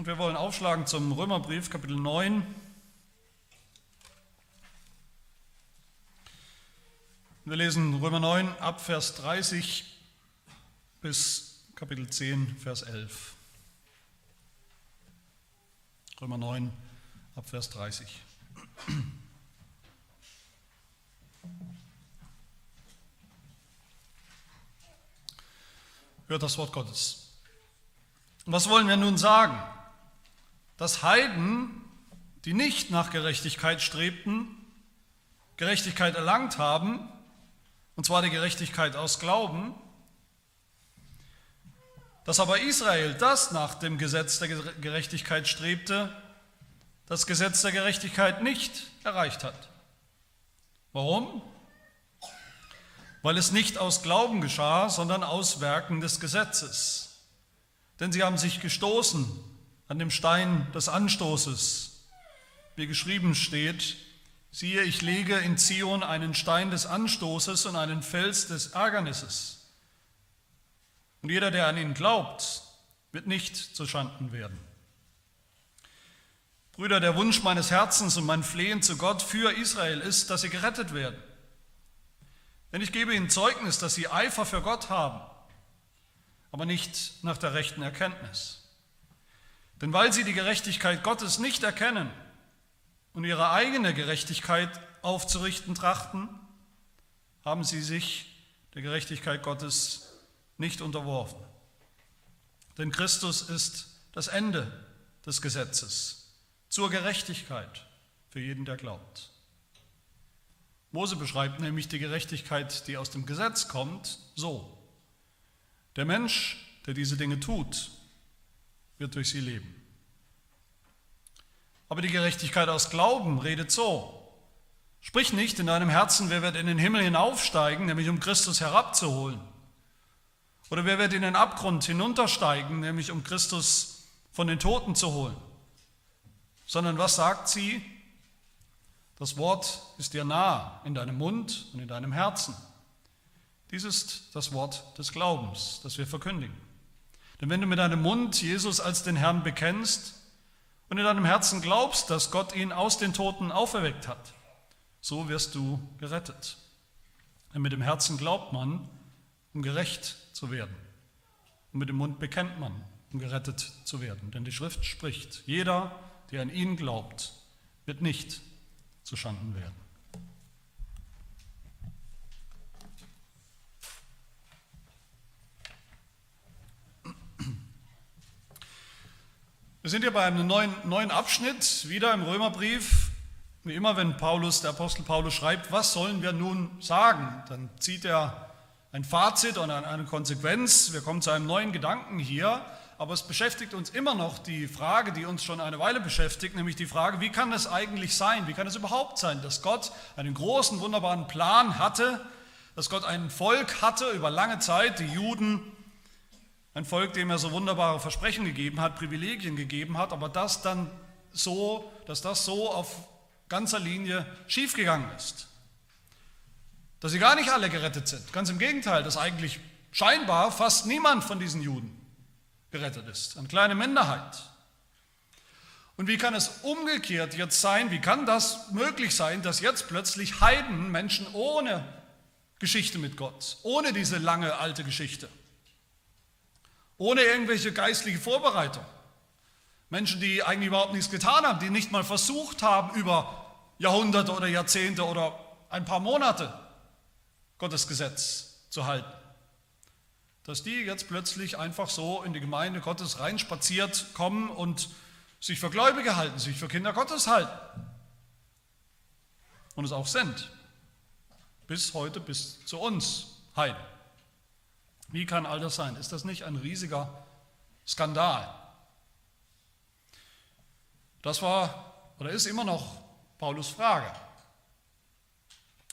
Und wir wollen aufschlagen zum Römerbrief, Kapitel 9. Wir lesen Römer 9 ab Vers 30 bis Kapitel 10, Vers 11. Römer 9 ab Vers 30. Hört das Wort Gottes. Was wollen wir nun sagen? Dass Heiden, die nicht nach Gerechtigkeit strebten, Gerechtigkeit erlangt haben, und zwar die Gerechtigkeit aus Glauben, dass aber Israel, das nach dem Gesetz der Gerechtigkeit strebte, das Gesetz der Gerechtigkeit nicht erreicht hat. Warum? Weil es nicht aus Glauben geschah, sondern aus Werken des Gesetzes. Denn sie haben sich gestoßen an dem Stein des Anstoßes, wie geschrieben steht, Siehe, ich lege in Zion einen Stein des Anstoßes und einen Fels des Ärgernisses. Und jeder, der an ihn glaubt, wird nicht zu Schanden werden. Brüder, der Wunsch meines Herzens und mein Flehen zu Gott für Israel ist, dass sie gerettet werden. Denn ich gebe ihnen Zeugnis, dass sie Eifer für Gott haben, aber nicht nach der rechten Erkenntnis. Denn weil sie die Gerechtigkeit Gottes nicht erkennen, und ihre eigene Gerechtigkeit aufzurichten trachten, haben sie sich der Gerechtigkeit Gottes nicht unterworfen. Denn Christus ist das Ende des Gesetzes zur Gerechtigkeit für jeden, der glaubt. Mose beschreibt nämlich die Gerechtigkeit, die aus dem Gesetz kommt, so. Der Mensch, der diese Dinge tut, wird durch sie leben. Aber die Gerechtigkeit aus Glauben redet so. Sprich nicht in deinem Herzen, wer wird in den Himmel hinaufsteigen, nämlich um Christus herabzuholen. Oder wer wird in den Abgrund hinuntersteigen, nämlich um Christus von den Toten zu holen. Sondern was sagt sie? Das Wort ist dir nah in deinem Mund und in deinem Herzen. Dies ist das Wort des Glaubens, das wir verkündigen. Denn wenn du mit deinem Mund Jesus als den Herrn bekennst und in deinem Herzen glaubst, dass Gott ihn aus den Toten auferweckt hat, so wirst du gerettet. Denn mit dem Herzen glaubt man, um gerecht zu werden. Und mit dem Mund bekennt man, um gerettet zu werden. Denn die Schrift spricht, jeder, der an ihn glaubt, wird nicht zu Schanden werden. Wir sind hier bei einem neuen, neuen Abschnitt, wieder im Römerbrief. Wie immer, wenn Paulus, der Apostel Paulus schreibt, was sollen wir nun sagen, dann zieht er ein Fazit und eine Konsequenz. Wir kommen zu einem neuen Gedanken hier, aber es beschäftigt uns immer noch die Frage, die uns schon eine Weile beschäftigt, nämlich die Frage, wie kann es eigentlich sein, wie kann es überhaupt sein, dass Gott einen großen, wunderbaren Plan hatte, dass Gott ein Volk hatte über lange Zeit, die Juden, ein Volk, dem er so wunderbare Versprechen gegeben hat, Privilegien gegeben hat, aber das dann so, dass das so auf ganzer Linie schiefgegangen ist. Dass sie gar nicht alle gerettet sind. Ganz im Gegenteil, dass eigentlich scheinbar fast niemand von diesen Juden gerettet ist. Eine kleine Minderheit. Und wie kann es umgekehrt jetzt sein, wie kann das möglich sein, dass jetzt plötzlich Heiden, Menschen ohne Geschichte mit Gott, ohne diese lange alte Geschichte, ohne irgendwelche geistliche Vorbereitung. Menschen, die eigentlich überhaupt nichts getan haben, die nicht mal versucht haben, über Jahrhunderte oder Jahrzehnte oder ein paar Monate Gottes Gesetz zu halten. Dass die jetzt plötzlich einfach so in die Gemeinde Gottes reinspaziert kommen und sich für Gläubige halten, sich für Kinder Gottes halten. Und es auch sind. Bis heute, bis zu uns Heiden. Wie kann all das sein? Ist das nicht ein riesiger Skandal? Das war oder ist immer noch Paulus Frage.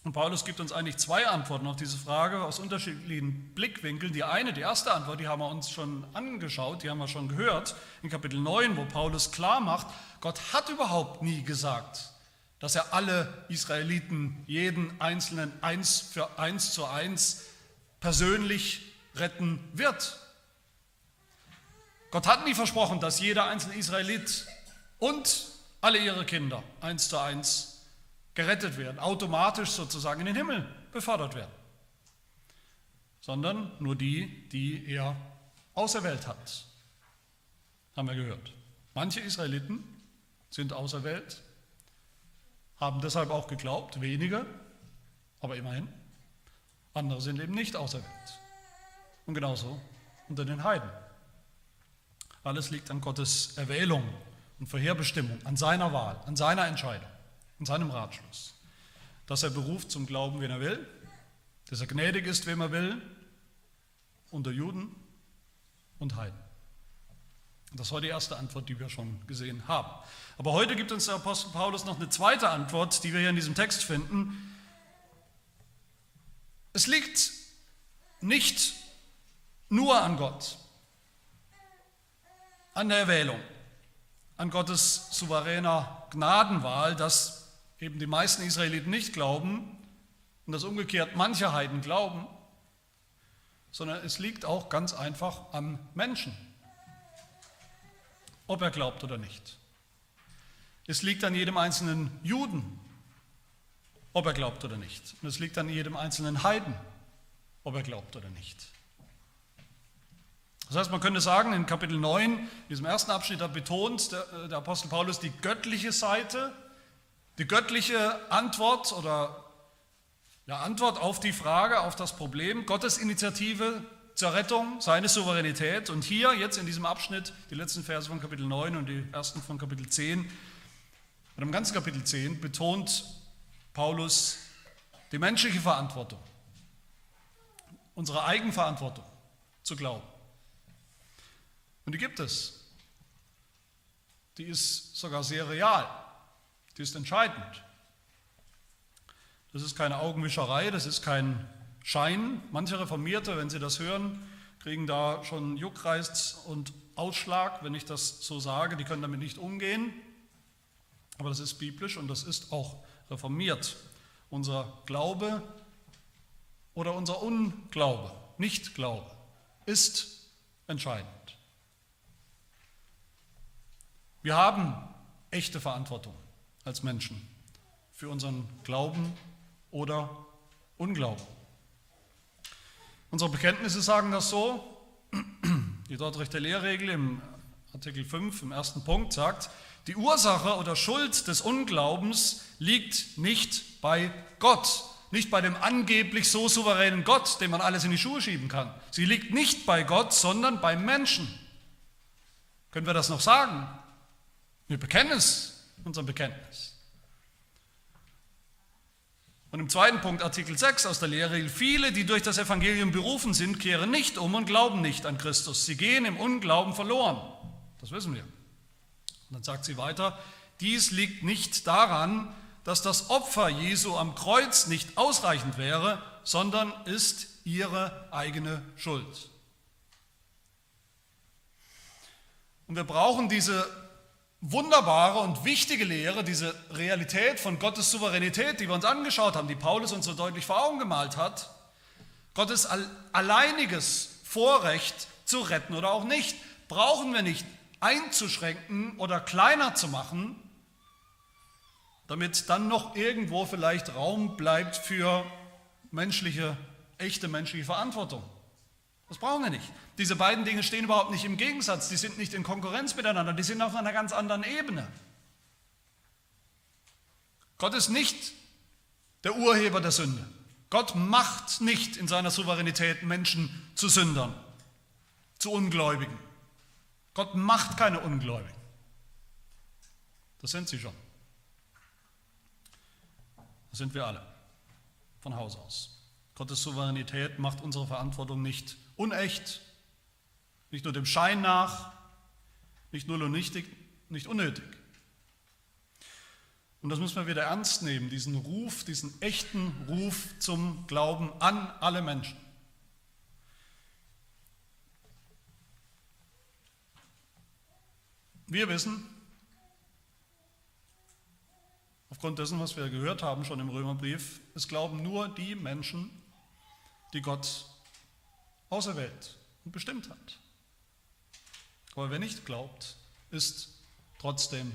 Und Paulus gibt uns eigentlich zwei Antworten auf diese Frage aus unterschiedlichen Blickwinkeln. Die eine, die erste Antwort, die haben wir uns schon angeschaut, die haben wir schon gehört in Kapitel 9, wo Paulus klar macht, Gott hat überhaupt nie gesagt, dass er alle Israeliten, jeden Einzelnen eins für eins zu eins persönlich retten wird. Gott hat nie versprochen, dass jeder einzelne Israelit und alle ihre Kinder eins zu eins gerettet werden, automatisch sozusagen in den Himmel befördert werden, sondern nur die, die er auserwählt hat, haben wir gehört. Manche Israeliten sind auserwählt, haben deshalb auch geglaubt, wenige, aber immerhin. Andere sind eben nicht auserwählt. Und genauso unter den Heiden. Alles liegt an Gottes Erwählung und Vorherbestimmung, an seiner Wahl, an seiner Entscheidung, an seinem Ratschluss. Dass er beruft zum Glauben, wen er will, dass er gnädig ist, wem er will, unter Juden und Heiden. Das war die erste Antwort, die wir schon gesehen haben. Aber heute gibt uns der Apostel Paulus noch eine zweite Antwort, die wir hier in diesem Text finden. Es liegt nicht nur an Gott, an der Erwählung, an Gottes souveräner Gnadenwahl, dass eben die meisten Israeliten nicht glauben und dass umgekehrt manche Heiden glauben, sondern es liegt auch ganz einfach am Menschen, ob er glaubt oder nicht. Es liegt an jedem einzelnen Juden, ob er glaubt oder nicht. Und es liegt an jedem einzelnen Heiden, ob er glaubt oder nicht. Das heißt, man könnte sagen, in Kapitel 9, in diesem ersten Abschnitt, da betont der, äh, der Apostel Paulus die göttliche Seite, die göttliche Antwort oder ja, Antwort auf die Frage, auf das Problem, Gottes Initiative zur Rettung, seine Souveränität. Und hier, jetzt in diesem Abschnitt, die letzten Verse von Kapitel 9 und die ersten von Kapitel 10, und im ganzen Kapitel 10 betont Paulus die menschliche Verantwortung, unsere Eigenverantwortung zu glauben. Und die gibt es. Die ist sogar sehr real. Die ist entscheidend. Das ist keine Augenwischerei, das ist kein Schein. Manche Reformierte, wenn sie das hören, kriegen da schon Juckreiz und Ausschlag, wenn ich das so sage. Die können damit nicht umgehen. Aber das ist biblisch und das ist auch reformiert. Unser Glaube oder unser Unglaube, Nichtglaube, ist entscheidend. Wir haben echte Verantwortung als Menschen für unseren Glauben oder Unglauben. Unsere Bekenntnisse sagen das so. Die dort rechte Lehrregel im Artikel 5 im ersten Punkt sagt, die Ursache oder Schuld des Unglaubens liegt nicht bei Gott, nicht bei dem angeblich so souveränen Gott, dem man alles in die Schuhe schieben kann. Sie liegt nicht bei Gott, sondern beim Menschen. Können wir das noch sagen? Wir bekennen es, unser Bekenntnis. Und im zweiten Punkt, Artikel 6 aus der Lehre, viele, die durch das Evangelium berufen sind, kehren nicht um und glauben nicht an Christus. Sie gehen im Unglauben verloren. Das wissen wir. Und dann sagt sie weiter, dies liegt nicht daran, dass das Opfer Jesu am Kreuz nicht ausreichend wäre, sondern ist ihre eigene Schuld. Und wir brauchen diese wunderbare und wichtige Lehre, diese Realität von Gottes Souveränität, die wir uns angeschaut haben, die Paulus uns so deutlich vor Augen gemalt hat, Gottes alleiniges Vorrecht zu retten oder auch nicht, brauchen wir nicht einzuschränken oder kleiner zu machen, damit dann noch irgendwo vielleicht Raum bleibt für menschliche, echte menschliche Verantwortung. Das brauchen wir nicht. Diese beiden Dinge stehen überhaupt nicht im Gegensatz, die sind nicht in Konkurrenz miteinander, die sind auf einer ganz anderen Ebene. Gott ist nicht der Urheber der Sünde. Gott macht nicht in seiner Souveränität Menschen zu Sündern, zu Ungläubigen. Gott macht keine Ungläubigen. Das sind sie schon. Das sind wir alle, von Haus aus. Gottes Souveränität macht unsere Verantwortung nicht unecht, nicht nur dem Schein nach, nicht nur nichtig, nicht unnötig. Und das müssen wir wieder ernst nehmen, diesen Ruf, diesen echten Ruf zum Glauben an alle Menschen. Wir wissen, aufgrund dessen, was wir gehört haben schon im Römerbrief, es glauben nur die Menschen, die Gott auserwählt und bestimmt hat. Aber wer nicht glaubt, ist trotzdem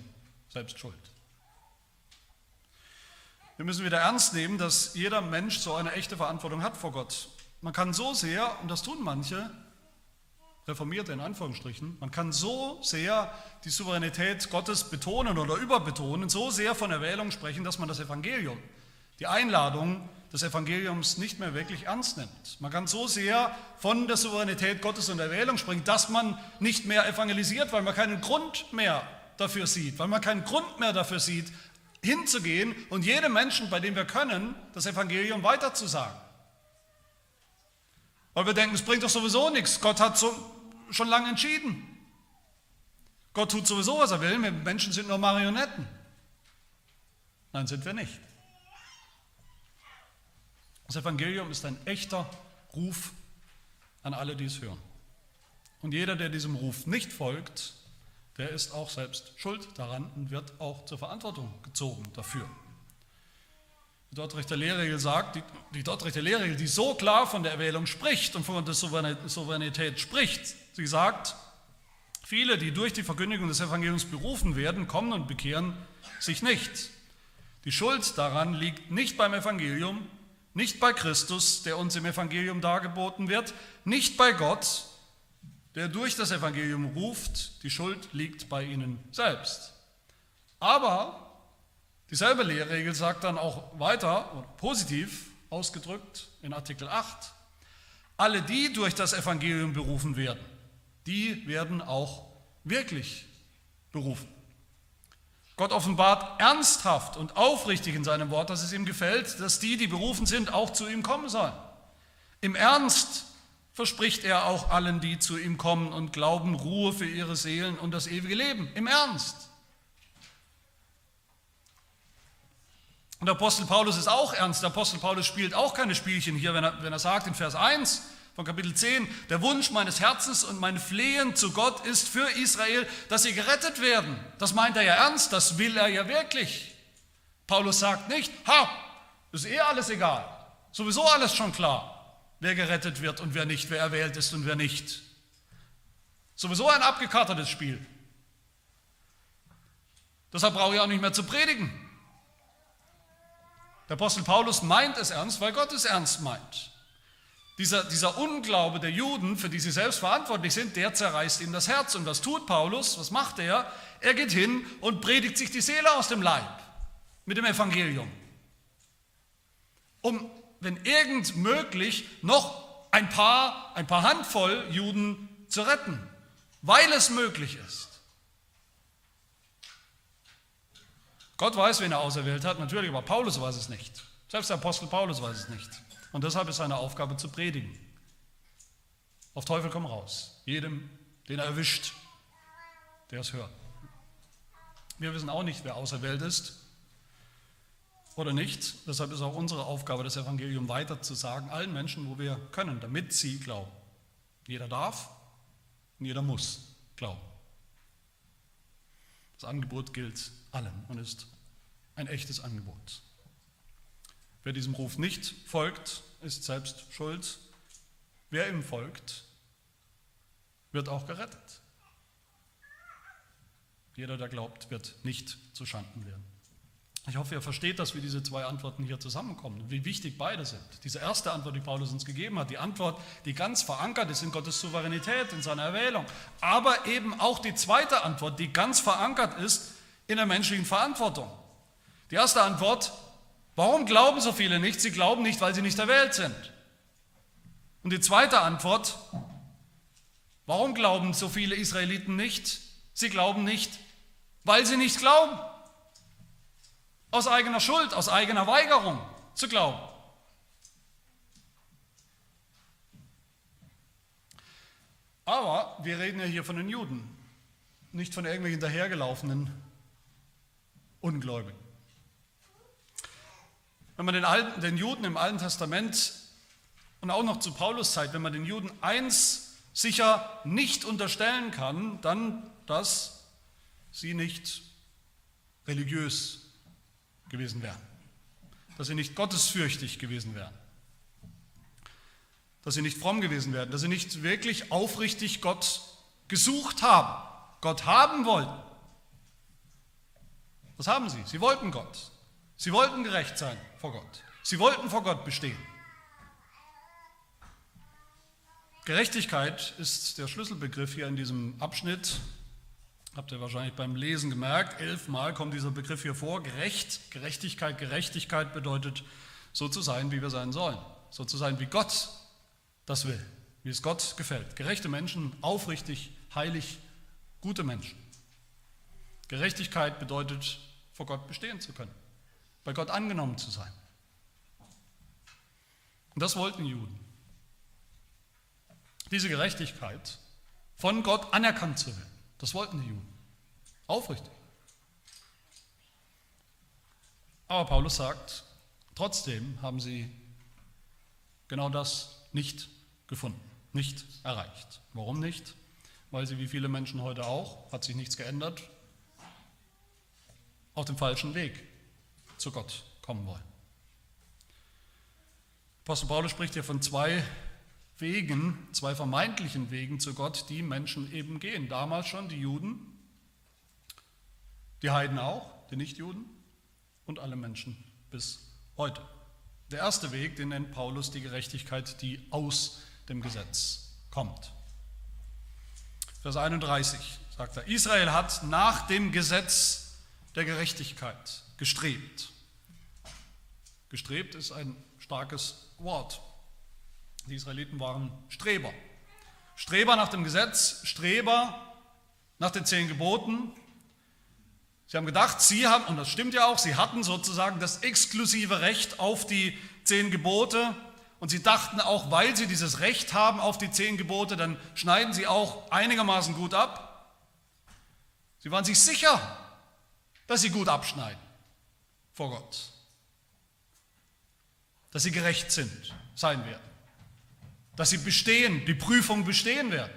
selbst schuld. Wir müssen wieder ernst nehmen, dass jeder Mensch so eine echte Verantwortung hat vor Gott. Man kann so sehr, und das tun manche, Reformierte in Anführungsstrichen, man kann so sehr die Souveränität Gottes betonen oder überbetonen, so sehr von Erwählung sprechen, dass man das Evangelium, die Einladung des Evangeliums nicht mehr wirklich ernst nimmt. Man kann so sehr von der Souveränität Gottes und Erwählung sprechen, dass man nicht mehr evangelisiert, weil man keinen Grund mehr dafür sieht, weil man keinen Grund mehr dafür sieht, hinzugehen und jedem Menschen, bei dem wir können, das Evangelium weiterzusagen. Weil wir denken, es bringt doch sowieso nichts. Gott hat so, schon lange entschieden. Gott tut sowieso, was er will. Wir Menschen sind nur Marionetten. Nein, sind wir nicht. Das Evangelium ist ein echter Ruf an alle, die es hören. Und jeder, der diesem Ruf nicht folgt, der ist auch selbst schuld daran und wird auch zur Verantwortung gezogen dafür. Die Dortrechter Lehrregel sagt, die, die Dortrechter Lehrregel, die so klar von der Erwählung spricht und von der Souveränität spricht, sie sagt, viele, die durch die Verkündigung des Evangeliums berufen werden, kommen und bekehren sich nicht. Die Schuld daran liegt nicht beim Evangelium, nicht bei Christus, der uns im Evangelium dargeboten wird, nicht bei Gott, der durch das Evangelium ruft, die Schuld liegt bei ihnen selbst. Aber Dieselbe Lehrregel sagt dann auch weiter, positiv ausgedrückt in Artikel 8, alle, die durch das Evangelium berufen werden, die werden auch wirklich berufen. Gott offenbart ernsthaft und aufrichtig in seinem Wort, dass es ihm gefällt, dass die, die berufen sind, auch zu ihm kommen sollen. Im Ernst verspricht er auch allen, die zu ihm kommen und glauben, Ruhe für ihre Seelen und das ewige Leben. Im Ernst. Und der Apostel Paulus ist auch ernst. Der Apostel Paulus spielt auch keine Spielchen hier, wenn er, wenn er sagt in Vers 1 von Kapitel 10, der Wunsch meines Herzens und mein Flehen zu Gott ist für Israel, dass sie gerettet werden. Das meint er ja ernst, das will er ja wirklich. Paulus sagt nicht, ha, ist eh alles egal, sowieso alles schon klar, wer gerettet wird und wer nicht, wer erwählt ist und wer nicht. Sowieso ein abgekartetes Spiel. Deshalb brauche ich auch nicht mehr zu predigen. Der Apostel Paulus meint es ernst, weil Gott es ernst meint. Dieser, dieser Unglaube der Juden, für die sie selbst verantwortlich sind, der zerreißt ihm das Herz. Und was tut Paulus? Was macht er? Er geht hin und predigt sich die Seele aus dem Leib mit dem Evangelium. Um, wenn irgend möglich, noch ein paar, ein paar Handvoll Juden zu retten, weil es möglich ist. Gott weiß, wen er auserwählt hat, natürlich, aber Paulus weiß es nicht. Selbst der Apostel Paulus weiß es nicht. Und deshalb ist seine Aufgabe zu predigen. Auf Teufel komm raus. Jedem, den er erwischt, der es hört. Wir wissen auch nicht, wer auserwählt ist oder nicht. Deshalb ist auch unsere Aufgabe, das Evangelium weiter zu sagen, allen Menschen, wo wir können, damit sie glauben. Jeder darf und jeder muss glauben. Das Angebot gilt allen und ist ein echtes Angebot. Wer diesem Ruf nicht folgt, ist selbst schuld. Wer ihm folgt, wird auch gerettet. Jeder, der glaubt, wird nicht zu Schanden werden. Ich hoffe, ihr versteht, dass wir diese zwei Antworten hier zusammenkommen, wie wichtig beide sind. Diese erste Antwort, die Paulus uns gegeben hat, die Antwort, die ganz verankert ist in Gottes Souveränität, in seiner Erwählung, aber eben auch die zweite Antwort, die ganz verankert ist in der menschlichen Verantwortung. Die erste Antwort, warum glauben so viele nicht? Sie glauben nicht, weil sie nicht erwählt sind. Und die zweite Antwort, warum glauben so viele Israeliten nicht? Sie glauben nicht, weil sie nicht glauben. Aus eigener Schuld, aus eigener Weigerung zu glauben. Aber wir reden ja hier von den Juden, nicht von irgendwelchen dahergelaufenen Ungläubigen. Wenn man den, Alten, den Juden im Alten Testament und auch noch zu Paulus Zeit, wenn man den Juden eins sicher nicht unterstellen kann, dann, dass sie nicht religiös gewesen wären, dass sie nicht gottesfürchtig gewesen wären, dass sie nicht fromm gewesen wären, dass sie nicht wirklich aufrichtig Gott gesucht haben, Gott haben wollten. Was haben sie? Sie wollten Gott. Sie wollten gerecht sein vor Gott. Sie wollten vor Gott bestehen. Gerechtigkeit ist der Schlüsselbegriff hier in diesem Abschnitt. Habt ihr wahrscheinlich beim Lesen gemerkt, elfmal kommt dieser Begriff hier vor. Gerecht, Gerechtigkeit, Gerechtigkeit bedeutet so zu sein, wie wir sein sollen. So zu sein, wie Gott das will, wie es Gott gefällt. Gerechte Menschen, aufrichtig, heilig, gute Menschen. Gerechtigkeit bedeutet, vor Gott bestehen zu können, bei Gott angenommen zu sein. Und das wollten Juden. Diese Gerechtigkeit von Gott anerkannt zu werden, das wollten die Juden. Aufrichtig. Aber Paulus sagt, trotzdem haben sie genau das nicht gefunden, nicht erreicht. Warum nicht? Weil sie wie viele Menschen heute auch, hat sich nichts geändert, auf dem falschen Weg zu Gott kommen wollen. Apostel Paulus spricht hier von zwei Wegen, zwei vermeintlichen Wegen zu Gott, die Menschen eben gehen. Damals schon die Juden, die Heiden auch, die Nichtjuden und alle Menschen bis heute. Der erste Weg, den nennt Paulus die Gerechtigkeit, die aus dem Gesetz kommt. Vers 31 sagt er, Israel hat nach dem Gesetz der Gerechtigkeit gestrebt. Gestrebt ist ein starkes Wort. Die Israeliten waren Streber. Streber nach dem Gesetz, Streber nach den zehn Geboten. Sie haben gedacht, sie haben, und das stimmt ja auch, sie hatten sozusagen das exklusive Recht auf die zehn Gebote. Und sie dachten auch, weil sie dieses Recht haben auf die zehn Gebote, dann schneiden sie auch einigermaßen gut ab. Sie waren sich sicher, dass sie gut abschneiden vor Gott dass sie gerecht sind, sein werden, dass sie bestehen, die Prüfung bestehen werden.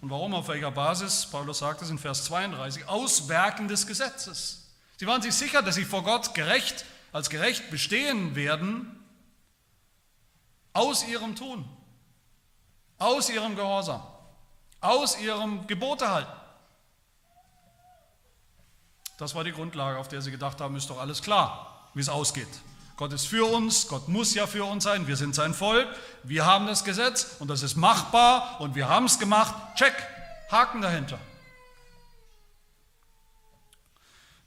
Und warum, auf welcher Basis? Paulus sagt es in Vers 32, aus Werken des Gesetzes. Sie waren sich sicher, dass sie vor Gott gerecht, als gerecht bestehen werden, aus ihrem Tun, aus ihrem Gehorsam, aus ihrem Gebotehalten. Das war die Grundlage, auf der sie gedacht haben, ist doch alles klar wie es ausgeht. Gott ist für uns, Gott muss ja für uns sein, wir sind sein Volk, wir haben das Gesetz und das ist machbar und wir haben es gemacht. Check, Haken dahinter.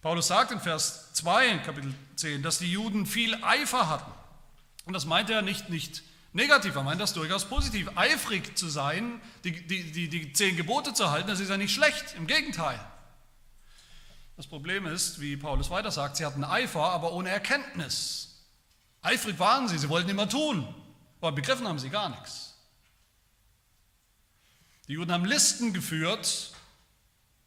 Paulus sagt in Vers 2 in Kapitel 10, dass die Juden viel Eifer hatten. Und das meint er nicht, nicht negativ, er meint das durchaus positiv. Eifrig zu sein, die, die, die, die zehn Gebote zu halten, das ist ja nicht schlecht, im Gegenteil. Das Problem ist, wie Paulus weiter sagt, sie hatten Eifer, aber ohne Erkenntnis. Eifrig waren sie, sie wollten immer tun, aber begriffen haben sie gar nichts. Die Juden haben Listen geführt,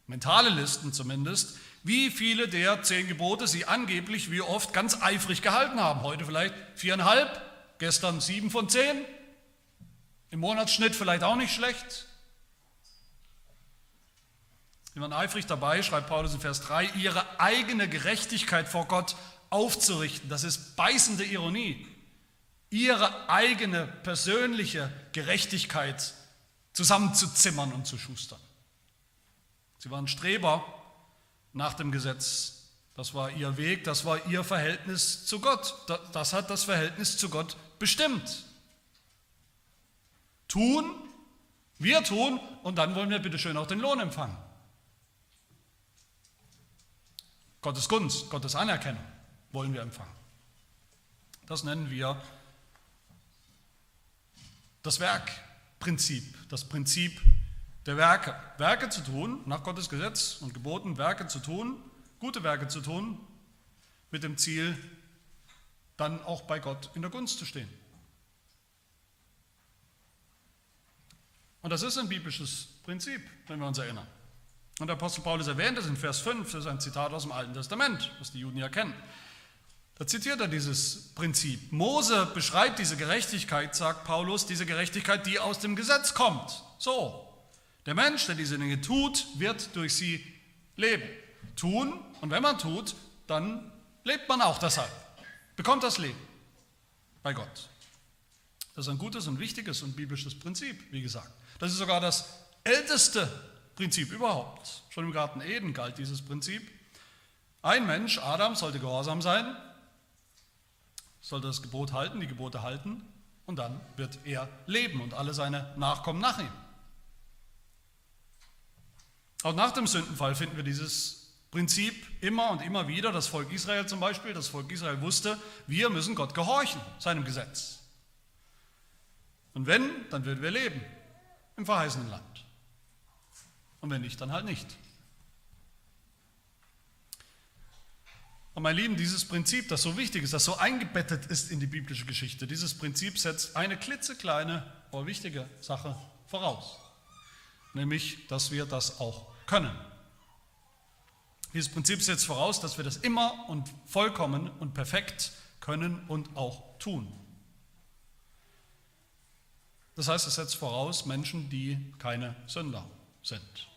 mentale Listen zumindest, wie viele der zehn Gebote sie angeblich wie oft ganz eifrig gehalten haben. Heute vielleicht viereinhalb, gestern sieben von zehn, im Monatsschnitt vielleicht auch nicht schlecht. Sie waren eifrig dabei, schreibt Paulus in Vers 3, ihre eigene Gerechtigkeit vor Gott aufzurichten. Das ist beißende Ironie. Ihre eigene persönliche Gerechtigkeit zusammenzuzimmern und zu schustern. Sie waren Streber nach dem Gesetz. Das war ihr Weg, das war ihr Verhältnis zu Gott. Das hat das Verhältnis zu Gott bestimmt. Tun, wir tun und dann wollen wir bitte schön auch den Lohn empfangen. Gottes Gunst, Gottes Anerkennung wollen wir empfangen. Das nennen wir das Werkprinzip, das Prinzip der Werke. Werke zu tun, nach Gottes Gesetz und Geboten, Werke zu tun, gute Werke zu tun, mit dem Ziel, dann auch bei Gott in der Gunst zu stehen. Und das ist ein biblisches Prinzip, wenn wir uns erinnern. Und der Apostel Paulus erwähnt es in Vers 5, das ist ein Zitat aus dem Alten Testament, was die Juden ja kennen. Da zitiert er dieses Prinzip. Mose beschreibt diese Gerechtigkeit, sagt Paulus, diese Gerechtigkeit, die aus dem Gesetz kommt. So, der Mensch, der diese Dinge tut, wird durch sie leben. Tun, und wenn man tut, dann lebt man auch deshalb, bekommt das Leben bei Gott. Das ist ein gutes und wichtiges und biblisches Prinzip, wie gesagt. Das ist sogar das älteste Prinzip überhaupt. Schon im Garten Eden galt dieses Prinzip. Ein Mensch, Adam, sollte gehorsam sein, sollte das Gebot halten, die Gebote halten, und dann wird er leben und alle seine Nachkommen nach ihm. Auch nach dem Sündenfall finden wir dieses Prinzip immer und immer wieder. Das Volk Israel zum Beispiel, das Volk Israel wusste, wir müssen Gott gehorchen, seinem Gesetz. Und wenn, dann würden wir leben im verheißenen Land. Und wenn nicht, dann halt nicht. Und mein Lieben, dieses Prinzip, das so wichtig ist, das so eingebettet ist in die biblische Geschichte, dieses Prinzip setzt eine klitzekleine, aber wichtige Sache voraus. Nämlich, dass wir das auch können. Dieses Prinzip setzt voraus, dass wir das immer und vollkommen und perfekt können und auch tun. Das heißt, es setzt voraus Menschen, die keine Sünder sind.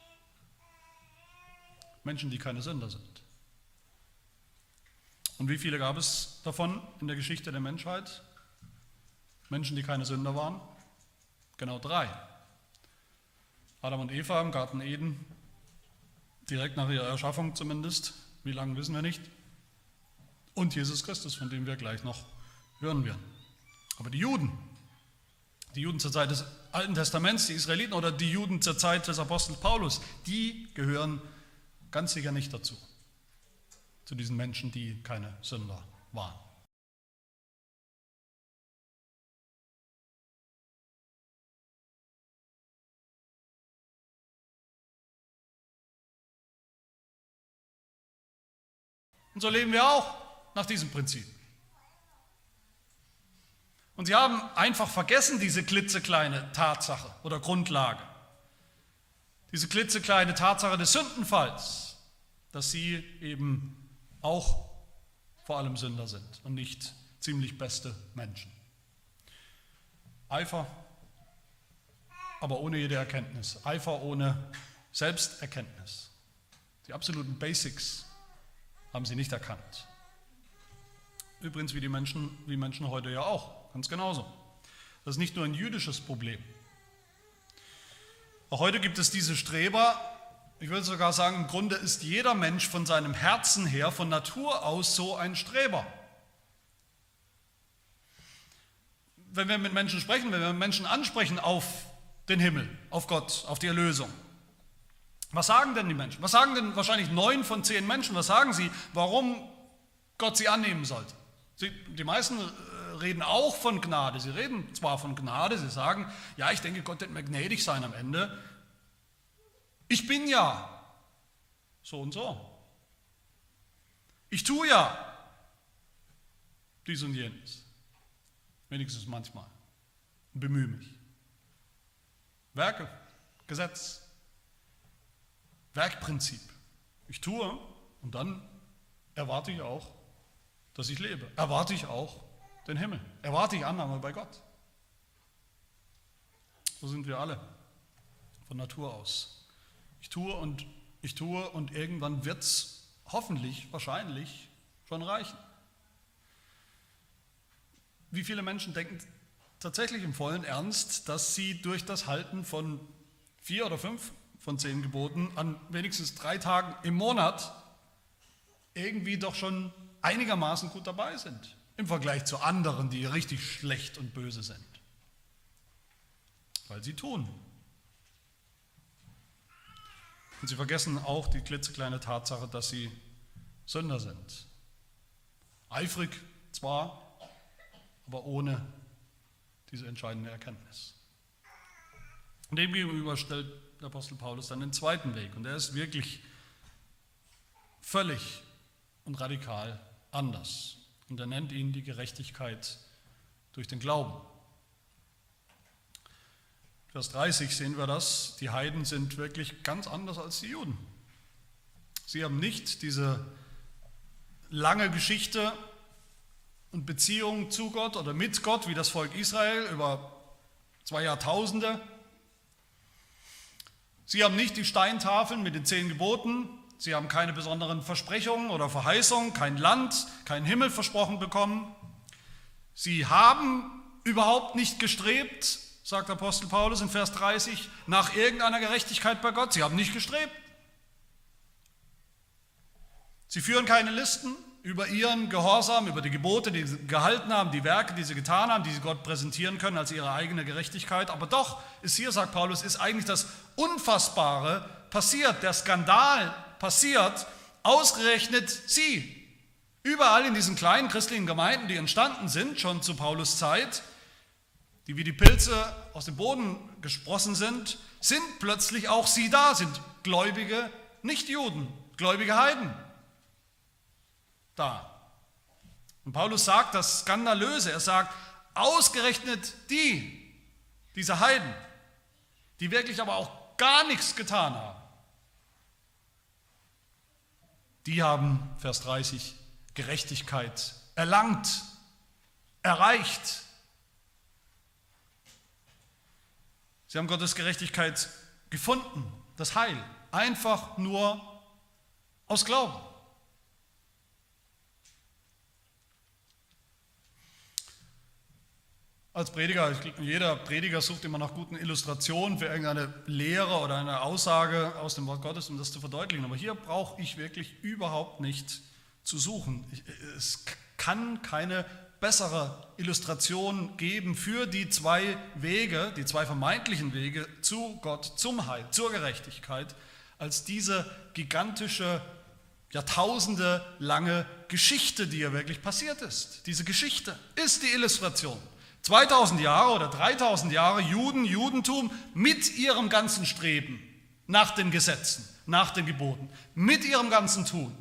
Menschen, die keine Sünder sind. Und wie viele gab es davon in der Geschichte der Menschheit? Menschen, die keine Sünder waren? Genau drei. Adam und Eva im Garten Eden, direkt nach ihrer Erschaffung zumindest, wie lange wissen wir nicht. Und Jesus Christus, von dem wir gleich noch hören werden. Aber die Juden, die Juden zur Zeit des Alten Testaments, die Israeliten oder die Juden zur Zeit des Apostels Paulus, die gehören ganz sicher nicht dazu zu diesen Menschen, die keine Sünder waren. Und so leben wir auch nach diesem Prinzip. Und sie haben einfach vergessen diese klitzekleine Tatsache oder Grundlage. Diese klitzekleine Tatsache des Sündenfalls, dass sie eben auch vor allem Sünder sind und nicht ziemlich beste Menschen. Eifer, aber ohne jede Erkenntnis. Eifer ohne Selbsterkenntnis. Die absoluten Basics haben sie nicht erkannt. Übrigens wie die Menschen, wie Menschen heute ja auch, ganz genauso. Das ist nicht nur ein jüdisches Problem. Auch heute gibt es diese Streber, ich würde sogar sagen, im Grunde ist jeder Mensch von seinem Herzen her, von Natur aus so ein Streber. Wenn wir mit Menschen sprechen, wenn wir Menschen ansprechen auf den Himmel, auf Gott, auf die Erlösung, was sagen denn die Menschen? Was sagen denn wahrscheinlich neun von zehn Menschen? Was sagen sie, warum Gott sie annehmen sollte? Die meisten äh, reden auch von Gnade. Sie reden zwar von Gnade, sie sagen, ja, ich denke, Gott wird mir gnädig sein am Ende, ich bin ja so und so. Ich tue ja dies und jenes. Wenigstens manchmal. Und bemühe mich. Werke, Gesetz, Werkprinzip. Ich tue und dann erwarte ich auch, dass ich lebe. Erwarte ich auch den Himmel. Erwarte ich Annahme bei Gott. So sind wir alle von Natur aus. Ich tue und ich tue und irgendwann wird es hoffentlich, wahrscheinlich schon reichen. Wie viele Menschen denken tatsächlich im vollen Ernst, dass sie durch das Halten von vier oder fünf von zehn Geboten an wenigstens drei Tagen im Monat irgendwie doch schon einigermaßen gut dabei sind im Vergleich zu anderen, die richtig schlecht und böse sind. Weil sie tun, und sie vergessen auch die klitzekleine Tatsache, dass sie Sünder sind. Eifrig zwar, aber ohne diese entscheidende Erkenntnis. Und demgegenüber stellt der Apostel Paulus dann den zweiten Weg. Und der ist wirklich völlig und radikal anders. Und er nennt ihn die Gerechtigkeit durch den Glauben. Vers 30 sehen wir das. Die Heiden sind wirklich ganz anders als die Juden. Sie haben nicht diese lange Geschichte und Beziehung zu Gott oder mit Gott wie das Volk Israel über zwei Jahrtausende. Sie haben nicht die Steintafeln mit den zehn Geboten. Sie haben keine besonderen Versprechungen oder Verheißungen, kein Land, keinen Himmel versprochen bekommen. Sie haben überhaupt nicht gestrebt sagt Apostel Paulus in Vers 30, nach irgendeiner Gerechtigkeit bei Gott. Sie haben nicht gestrebt. Sie führen keine Listen über ihren Gehorsam, über die Gebote, die sie gehalten haben, die Werke, die sie getan haben, die sie Gott präsentieren können als ihre eigene Gerechtigkeit. Aber doch ist hier, sagt Paulus, ist eigentlich das Unfassbare passiert, der Skandal passiert, ausgerechnet sie. Überall in diesen kleinen christlichen Gemeinden, die entstanden sind, schon zu Paulus Zeit, die wie die Pilze aus dem Boden gesprossen sind, sind plötzlich auch sie da, sind gläubige Nichtjuden, gläubige Heiden da. Und Paulus sagt das Skandalöse, er sagt, ausgerechnet die, diese Heiden, die wirklich aber auch gar nichts getan haben, die haben, Vers 30, Gerechtigkeit erlangt, erreicht. Sie haben Gottes Gerechtigkeit gefunden, das Heil, einfach nur aus Glauben. Als Prediger, jeder Prediger sucht immer nach guten Illustrationen für irgendeine Lehre oder eine Aussage aus dem Wort Gottes, um das zu verdeutlichen. Aber hier brauche ich wirklich überhaupt nicht zu suchen. Es kann keine bessere Illustration geben für die zwei Wege, die zwei vermeintlichen Wege zu Gott, zum Heil, zur Gerechtigkeit, als diese gigantische, Jahrtausende lange Geschichte, die ja wirklich passiert ist. Diese Geschichte ist die Illustration. 2000 Jahre oder 3000 Jahre Juden, Judentum mit ihrem ganzen Streben nach den Gesetzen, nach den Geboten, mit ihrem ganzen Tun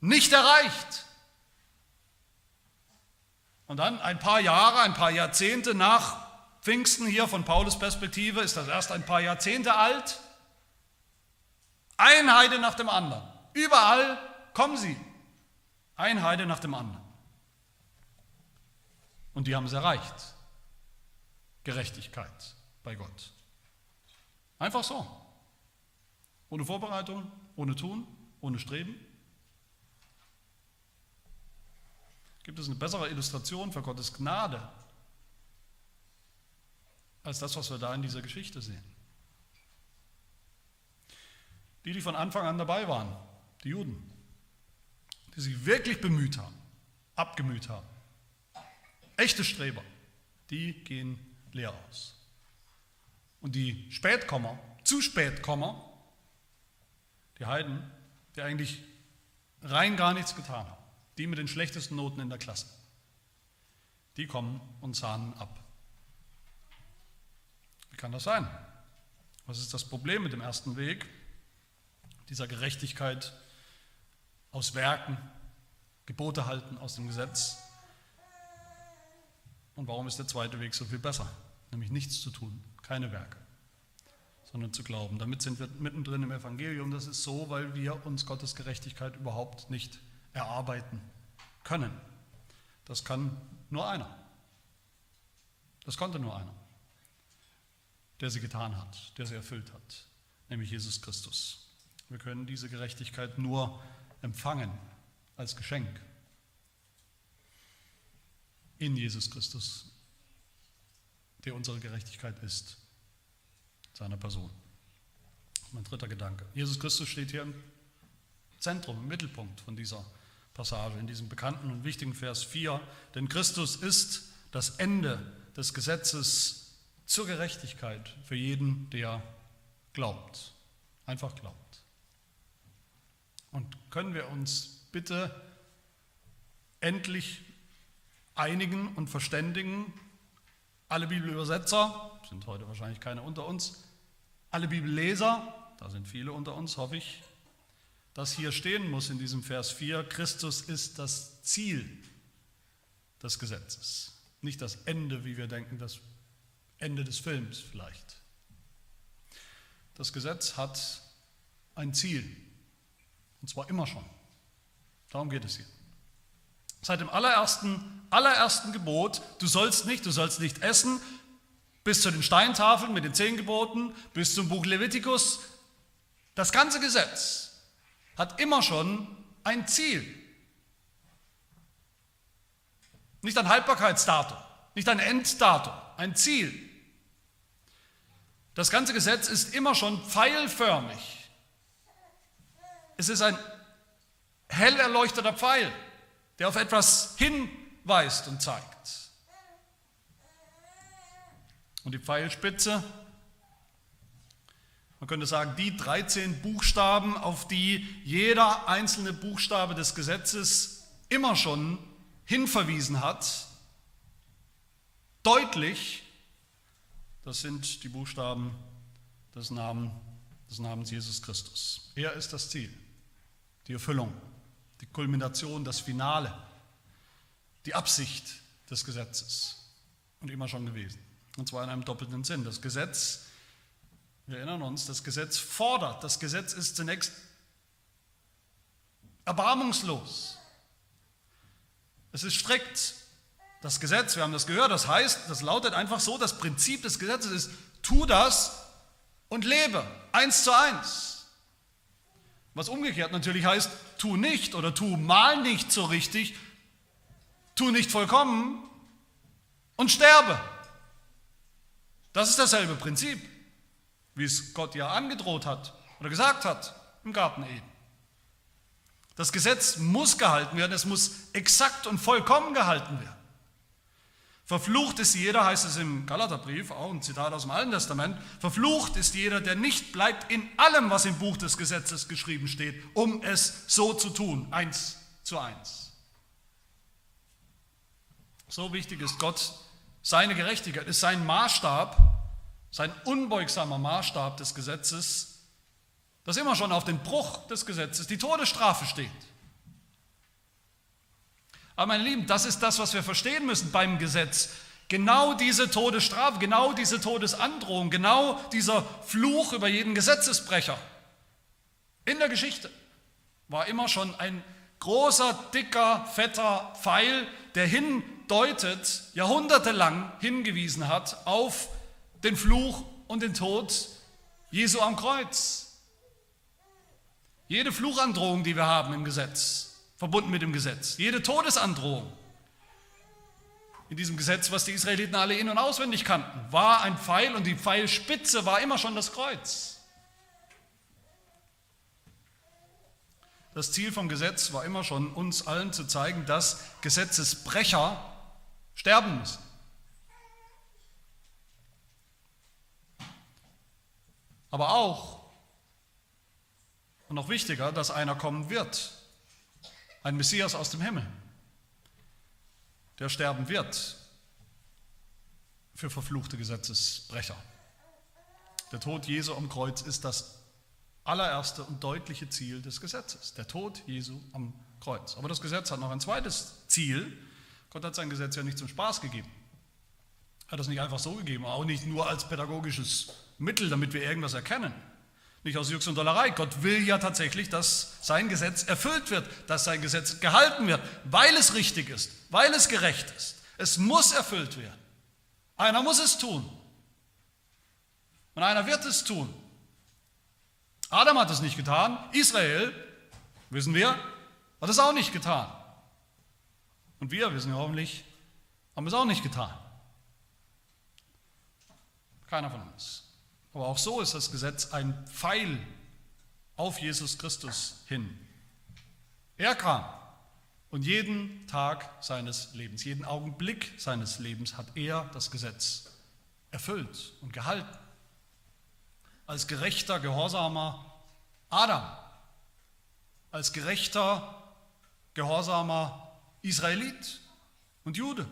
nicht erreicht. Und dann ein paar Jahre, ein paar Jahrzehnte nach Pfingsten hier von Paulus Perspektive ist das erst ein paar Jahrzehnte alt. Ein Heide nach dem anderen. Überall kommen sie. Ein Heide nach dem anderen. Und die haben es erreicht. Gerechtigkeit bei Gott. Einfach so. Ohne Vorbereitung, ohne Tun, ohne Streben. Gibt es eine bessere Illustration für Gottes Gnade als das, was wir da in dieser Geschichte sehen? Die, die von Anfang an dabei waren, die Juden, die sich wirklich bemüht haben, abgemüht haben, echte Streber, die gehen leer aus. Und die Spätkommer, zu Spätkommer, die Heiden, die eigentlich rein gar nichts getan haben, die mit den schlechtesten Noten in der Klasse, die kommen und zahnen ab. Wie kann das sein? Was ist das Problem mit dem ersten Weg, dieser Gerechtigkeit aus Werken, Gebote halten aus dem Gesetz? Und warum ist der zweite Weg so viel besser? Nämlich nichts zu tun, keine Werke, sondern zu glauben. Damit sind wir mittendrin im Evangelium. Das ist so, weil wir uns Gottes Gerechtigkeit überhaupt nicht erarbeiten können. Das kann nur einer. Das konnte nur einer, der sie getan hat, der sie erfüllt hat, nämlich Jesus Christus. Wir können diese Gerechtigkeit nur empfangen als Geschenk in Jesus Christus, der unsere Gerechtigkeit ist, seiner Person. Mein dritter Gedanke. Jesus Christus steht hier im Zentrum, im Mittelpunkt von dieser Passage, in diesem bekannten und wichtigen Vers 4. Denn Christus ist das Ende des Gesetzes zur Gerechtigkeit für jeden, der glaubt. Einfach glaubt. Und können wir uns bitte endlich einigen und verständigen, alle Bibelübersetzer, sind heute wahrscheinlich keine unter uns, alle Bibelleser, da sind viele unter uns, hoffe ich, dass hier stehen muss in diesem Vers 4, Christus ist das Ziel des Gesetzes, nicht das Ende, wie wir denken, das Ende des Films vielleicht. Das Gesetz hat ein Ziel, und zwar immer schon. Darum geht es hier. Seit dem allerersten, allerersten Gebot, du sollst nicht, du sollst nicht essen, bis zu den Steintafeln mit den zehn Geboten, bis zum Buch Levitikus. Das ganze Gesetz hat immer schon ein Ziel. Nicht ein Haltbarkeitsdatum, nicht ein Enddatum, ein Ziel. Das ganze Gesetz ist immer schon pfeilförmig. Es ist ein hell erleuchteter Pfeil, der auf etwas hinweist und zeigt. Und die Pfeilspitze, man könnte sagen, die 13 Buchstaben, auf die jeder einzelne Buchstabe des Gesetzes immer schon hinverwiesen hat, deutlich, das sind die Buchstaben des, Namen, des Namens Jesus Christus. Er ist das Ziel, die Erfüllung, die Kulmination, das Finale, die Absicht des Gesetzes und immer schon gewesen. Und zwar in einem doppelten Sinn. Das Gesetz, wir erinnern uns, das Gesetz fordert. Das Gesetz ist zunächst erbarmungslos. Es ist strikt. Das Gesetz, wir haben das gehört, das heißt, das lautet einfach so, das Prinzip des Gesetzes ist, tu das und lebe, eins zu eins. Was umgekehrt natürlich heißt, tu nicht oder tu mal nicht so richtig, tu nicht vollkommen und sterbe. Das ist dasselbe Prinzip, wie es Gott ja angedroht hat oder gesagt hat im Garten Eden. Das Gesetz muss gehalten werden, es muss exakt und vollkommen gehalten werden. Verflucht ist jeder, heißt es im Galaterbrief, auch ein Zitat aus dem Alten Testament, verflucht ist jeder, der nicht bleibt in allem, was im Buch des Gesetzes geschrieben steht, um es so zu tun, eins zu eins. So wichtig ist Gott seine Gerechtigkeit ist sein Maßstab, sein unbeugsamer Maßstab des Gesetzes, das immer schon auf den Bruch des Gesetzes, die Todesstrafe steht. Aber meine Lieben, das ist das, was wir verstehen müssen beim Gesetz. Genau diese Todesstrafe, genau diese Todesandrohung, genau dieser Fluch über jeden Gesetzesbrecher in der Geschichte war immer schon ein großer, dicker, fetter Pfeil, der hin deutet, jahrhundertelang hingewiesen hat auf den Fluch und den Tod Jesu am Kreuz. Jede Fluchandrohung, die wir haben im Gesetz, verbunden mit dem Gesetz, jede Todesandrohung in diesem Gesetz, was die Israeliten alle in- und auswendig kannten, war ein Pfeil und die Pfeilspitze war immer schon das Kreuz. Das Ziel vom Gesetz war immer schon, uns allen zu zeigen, dass Gesetzesbrecher sterben müssen. Aber auch, und noch wichtiger, dass einer kommen wird, ein Messias aus dem Himmel, der sterben wird für verfluchte Gesetzesbrecher. Der Tod Jesu am Kreuz ist das allererste und deutliche Ziel des Gesetzes, der Tod Jesu am Kreuz. Aber das Gesetz hat noch ein zweites Ziel, Gott hat sein Gesetz ja nicht zum Spaß gegeben. Er hat es nicht einfach so gegeben, auch nicht nur als pädagogisches Mittel, damit wir irgendwas erkennen. Nicht aus Jux und Dollerei. Gott will ja tatsächlich, dass sein Gesetz erfüllt wird, dass sein Gesetz gehalten wird, weil es richtig ist, weil es gerecht ist. Es muss erfüllt werden. Einer muss es tun. Und einer wird es tun. Adam hat es nicht getan. Israel, wissen wir, hat es auch nicht getan. Und wir, wissen ja hoffentlich, haben es auch nicht getan. Keiner von uns. Aber auch so ist das Gesetz ein Pfeil auf Jesus Christus hin. Er kam und jeden Tag seines Lebens, jeden Augenblick seines Lebens hat er das Gesetz erfüllt und gehalten. Als gerechter, gehorsamer Adam, als gerechter, gehorsamer Israelit und Jude,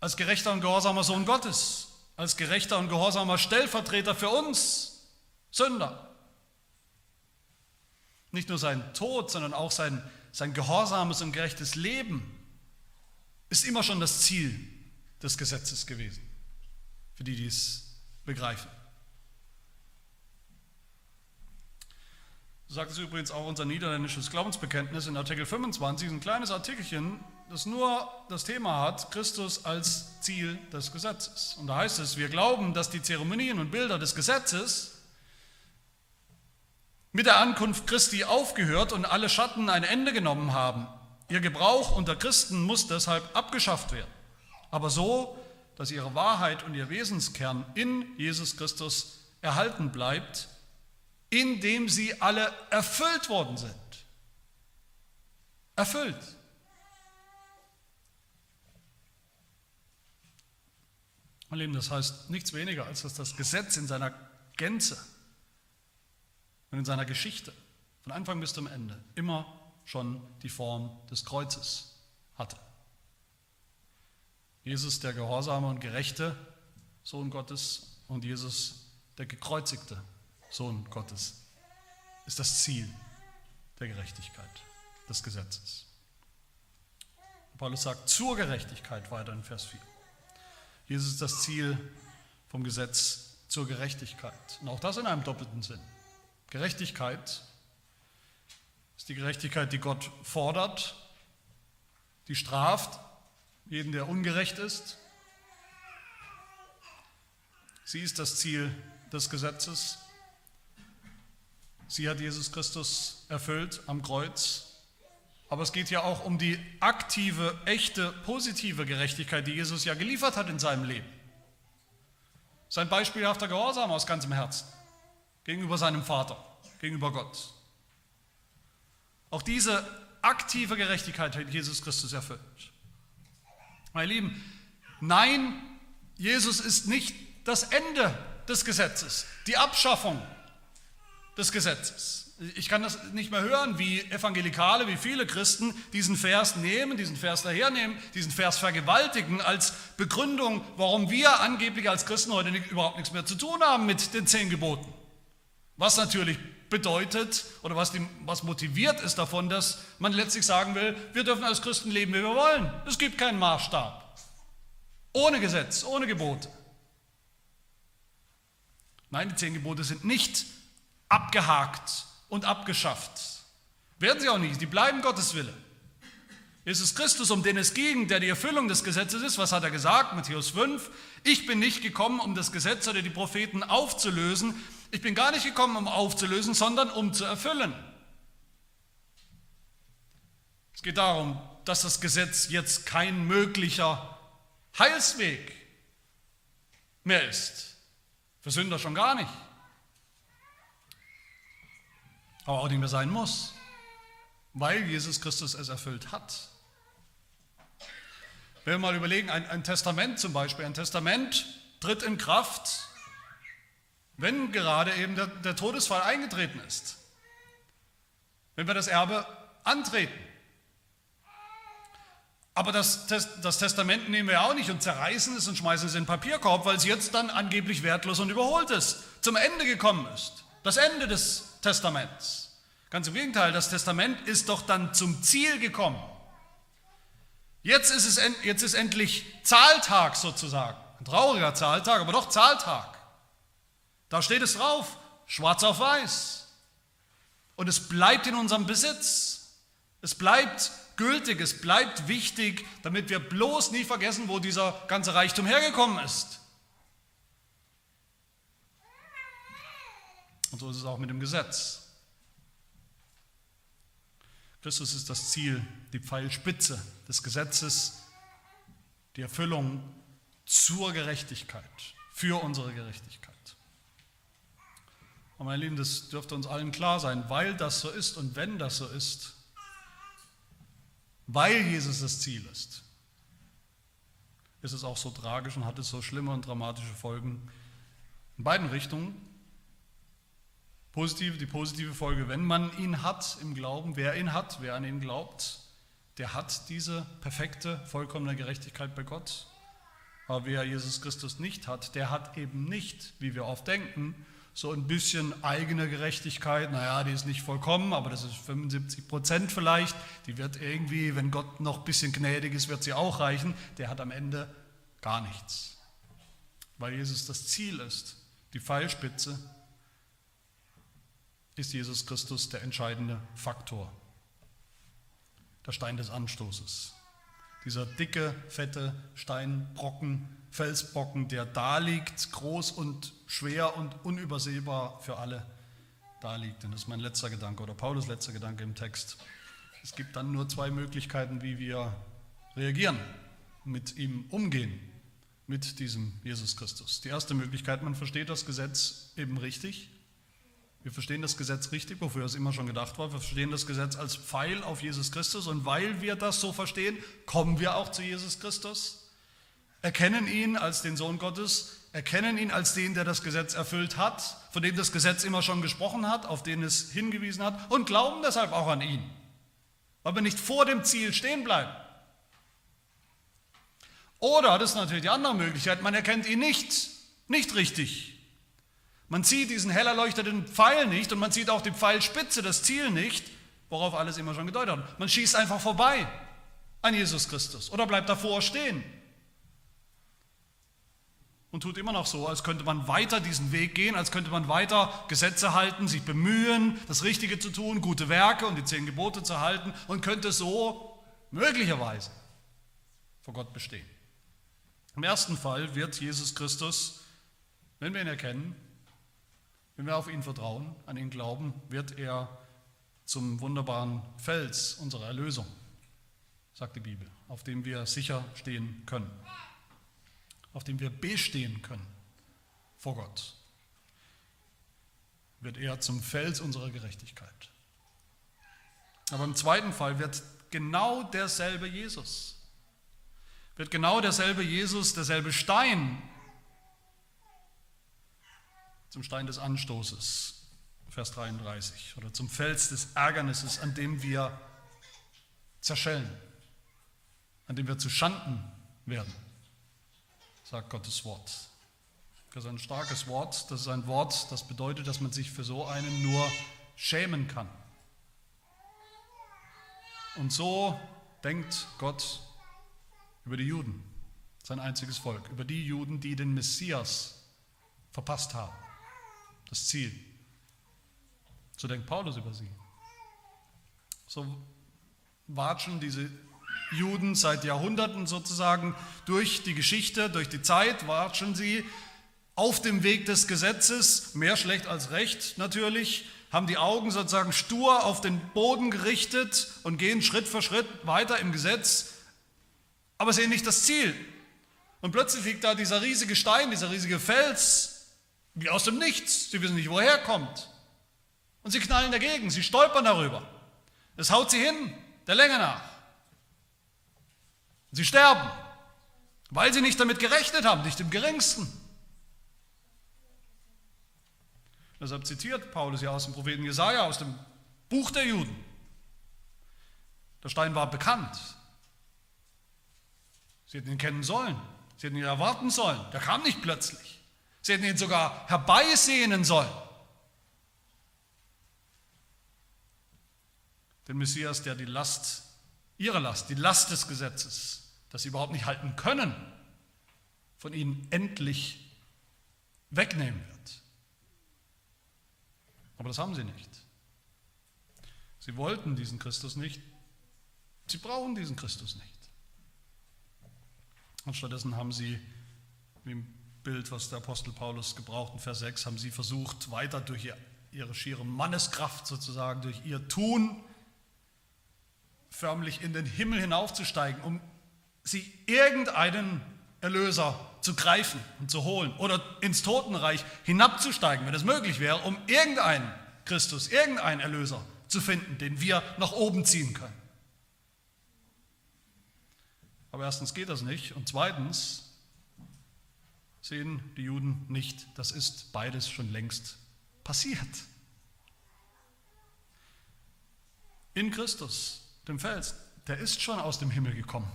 als gerechter und gehorsamer Sohn Gottes, als gerechter und gehorsamer Stellvertreter für uns, Sünder. Nicht nur sein Tod, sondern auch sein, sein gehorsames und gerechtes Leben ist immer schon das Ziel des Gesetzes gewesen, für die, die es begreifen. So sagt es übrigens auch unser niederländisches Glaubensbekenntnis in Artikel 25, ein kleines Artikelchen, das nur das Thema hat, Christus als Ziel des Gesetzes. Und da heißt es, wir glauben, dass die Zeremonien und Bilder des Gesetzes mit der Ankunft Christi aufgehört und alle Schatten ein Ende genommen haben. Ihr Gebrauch unter Christen muss deshalb abgeschafft werden. Aber so, dass ihre Wahrheit und ihr Wesenskern in Jesus Christus erhalten bleibt, indem sie alle erfüllt worden sind. Erfüllt. Mein Lieben, das heißt nichts weniger, als dass das Gesetz in seiner Gänze und in seiner Geschichte von Anfang bis zum Ende immer schon die Form des Kreuzes hatte. Jesus der gehorsame und gerechte Sohn Gottes und Jesus der gekreuzigte Sohn Gottes ist das Ziel der Gerechtigkeit des Gesetzes. Paulus sagt zur Gerechtigkeit weiter in Vers 4. Jesus ist das Ziel vom Gesetz zur Gerechtigkeit. Und auch das in einem doppelten Sinn. Gerechtigkeit ist die Gerechtigkeit, die Gott fordert, die straft, jeden, der ungerecht ist. Sie ist das Ziel des Gesetzes. Sie hat Jesus Christus erfüllt am Kreuz. Aber es geht ja auch um die aktive, echte, positive Gerechtigkeit, die Jesus ja geliefert hat in seinem Leben. Sein beispielhafter Gehorsam aus ganzem Herzen gegenüber seinem Vater, gegenüber Gott. Auch diese aktive Gerechtigkeit hat Jesus Christus erfüllt. Meine Lieben, nein, Jesus ist nicht das Ende des Gesetzes, die Abschaffung des Gesetzes. Ich kann das nicht mehr hören, wie Evangelikale, wie viele Christen diesen Vers nehmen, diesen Vers dahernehmen, diesen Vers vergewaltigen als Begründung, warum wir angeblich als Christen heute nicht, überhaupt nichts mehr zu tun haben mit den zehn Geboten. Was natürlich bedeutet oder was, die, was motiviert ist davon, dass man letztlich sagen will, wir dürfen als Christen leben, wie wir wollen. Es gibt keinen Maßstab. Ohne Gesetz, ohne Gebote. Nein, die zehn Gebote sind nicht abgehakt und abgeschafft. Werden sie auch nicht, die bleiben Gottes Wille. Jesus Christus, um den es ging, der die Erfüllung des Gesetzes ist, was hat er gesagt? Matthäus 5, ich bin nicht gekommen, um das Gesetz oder die Propheten aufzulösen, ich bin gar nicht gekommen, um aufzulösen, sondern um zu erfüllen. Es geht darum, dass das Gesetz jetzt kein möglicher Heilsweg mehr ist. Für Sünder schon gar nicht. Aber auch nicht mehr sein muss, weil Jesus Christus es erfüllt hat. Wenn wir mal überlegen, ein, ein Testament zum Beispiel, ein Testament tritt in Kraft, wenn gerade eben der, der Todesfall eingetreten ist, wenn wir das Erbe antreten. Aber das, das, Testament nehmen wir auch nicht und zerreißen es und schmeißen es in den Papierkorb, weil es jetzt dann angeblich wertlos und überholt ist, zum Ende gekommen ist. Das Ende des Testaments. Ganz im Gegenteil, das Testament ist doch dann zum Ziel gekommen. Jetzt ist, es, jetzt ist endlich Zahltag sozusagen. Ein trauriger Zahltag, aber doch Zahltag. Da steht es drauf, schwarz auf weiß. Und es bleibt in unserem Besitz. Es bleibt gültig, es bleibt wichtig, damit wir bloß nie vergessen, wo dieser ganze Reichtum hergekommen ist. Und so ist es auch mit dem Gesetz. Christus ist das Ziel, die Pfeilspitze des Gesetzes, die Erfüllung zur Gerechtigkeit, für unsere Gerechtigkeit. Und meine Lieben, das dürfte uns allen klar sein, weil das so ist und wenn das so ist, weil Jesus das Ziel ist, ist es auch so tragisch und hat es so schlimme und dramatische Folgen in beiden Richtungen. Positive, die positive Folge, wenn man ihn hat im Glauben, wer ihn hat, wer an ihn glaubt, der hat diese perfekte, vollkommene Gerechtigkeit bei Gott. Aber wer Jesus Christus nicht hat, der hat eben nicht, wie wir oft denken, so ein bisschen eigene Gerechtigkeit, naja, die ist nicht vollkommen, aber das ist 75 Prozent vielleicht, die wird irgendwie, wenn Gott noch ein bisschen gnädig ist, wird sie auch reichen, der hat am Ende gar nichts. Weil Jesus das Ziel ist, die Pfeilspitze, ist Jesus Christus der entscheidende Faktor, der Stein des Anstoßes. Dieser dicke, fette Steinbrocken, Felsbrocken, der da liegt, groß und schwer und unübersehbar für alle da liegt. Und das ist mein letzter Gedanke oder Paulus letzter Gedanke im Text. Es gibt dann nur zwei Möglichkeiten, wie wir reagieren, mit ihm umgehen. mit diesem Jesus Christus. Die erste Möglichkeit, man versteht das Gesetz eben richtig. Wir verstehen das Gesetz richtig, wofür es immer schon gedacht war. Wir verstehen das Gesetz als Pfeil auf Jesus Christus. Und weil wir das so verstehen, kommen wir auch zu Jesus Christus, erkennen ihn als den Sohn Gottes, erkennen ihn als den, der das Gesetz erfüllt hat, von dem das Gesetz immer schon gesprochen hat, auf den es hingewiesen hat und glauben deshalb auch an ihn, weil wir nicht vor dem Ziel stehen bleiben. Oder, das ist natürlich die andere Möglichkeit, man erkennt ihn nicht, nicht richtig. Man sieht diesen hell erleuchteten Pfeil nicht und man sieht auch die Pfeilspitze, das Ziel nicht, worauf alles immer schon gedeutet hat. Man schießt einfach vorbei an Jesus Christus oder bleibt davor stehen und tut immer noch so, als könnte man weiter diesen Weg gehen, als könnte man weiter Gesetze halten, sich bemühen, das Richtige zu tun, gute Werke und die zehn Gebote zu halten und könnte so möglicherweise vor Gott bestehen. Im ersten Fall wird Jesus Christus, wenn wir ihn erkennen, wenn wir auf ihn vertrauen, an ihn glauben, wird er zum wunderbaren Fels unserer Erlösung, sagt die Bibel, auf dem wir sicher stehen können, auf dem wir bestehen können vor Gott. Wird er zum Fels unserer Gerechtigkeit. Aber im zweiten Fall wird genau derselbe Jesus, wird genau derselbe Jesus, derselbe Stein zum Stein des Anstoßes, Vers 33, oder zum Fels des Ärgernisses, an dem wir zerschellen, an dem wir zu Schanden werden, sagt Gottes Wort. Das ist ein starkes Wort, das ist ein Wort, das bedeutet, dass man sich für so einen nur schämen kann. Und so denkt Gott über die Juden, sein einziges Volk, über die Juden, die den Messias verpasst haben, das Ziel. So denkt Paulus über sie. So watschen diese Juden seit Jahrhunderten sozusagen durch die Geschichte, durch die Zeit, watschen sie auf dem Weg des Gesetzes, mehr schlecht als recht natürlich, haben die Augen sozusagen stur auf den Boden gerichtet und gehen Schritt für Schritt weiter im Gesetz aber sehen nicht das Ziel. Und plötzlich liegt da dieser riesige Stein, dieser riesige Fels, wie aus dem Nichts. Sie wissen nicht, woher er kommt. Und sie knallen dagegen, sie stolpern darüber. Es haut sie hin, der Länge nach. Sie sterben, weil sie nicht damit gerechnet haben, nicht im geringsten. Deshalb zitiert Paulus ja aus dem Propheten Jesaja, aus dem Buch der Juden. Der Stein war bekannt, Sie hätten ihn kennen sollen. Sie hätten ihn erwarten sollen. Der kam nicht plötzlich. Sie hätten ihn sogar herbeisehnen sollen. Den Messias, der die Last, ihre Last, die Last des Gesetzes, das sie überhaupt nicht halten können, von ihnen endlich wegnehmen wird. Aber das haben sie nicht. Sie wollten diesen Christus nicht. Sie brauchen diesen Christus nicht. Und stattdessen haben sie, wie im Bild, was der Apostel Paulus gebraucht in Vers 6, haben sie versucht, weiter durch ihre schiere Manneskraft sozusagen, durch ihr Tun, förmlich in den Himmel hinaufzusteigen, um sie irgendeinen Erlöser zu greifen und zu holen oder ins Totenreich hinabzusteigen, wenn es möglich wäre, um irgendeinen Christus, irgendeinen Erlöser zu finden, den wir nach oben ziehen können. Aber erstens geht das nicht und zweitens sehen die Juden nicht, das ist beides schon längst passiert. In Christus, dem Fels, der ist schon aus dem Himmel gekommen.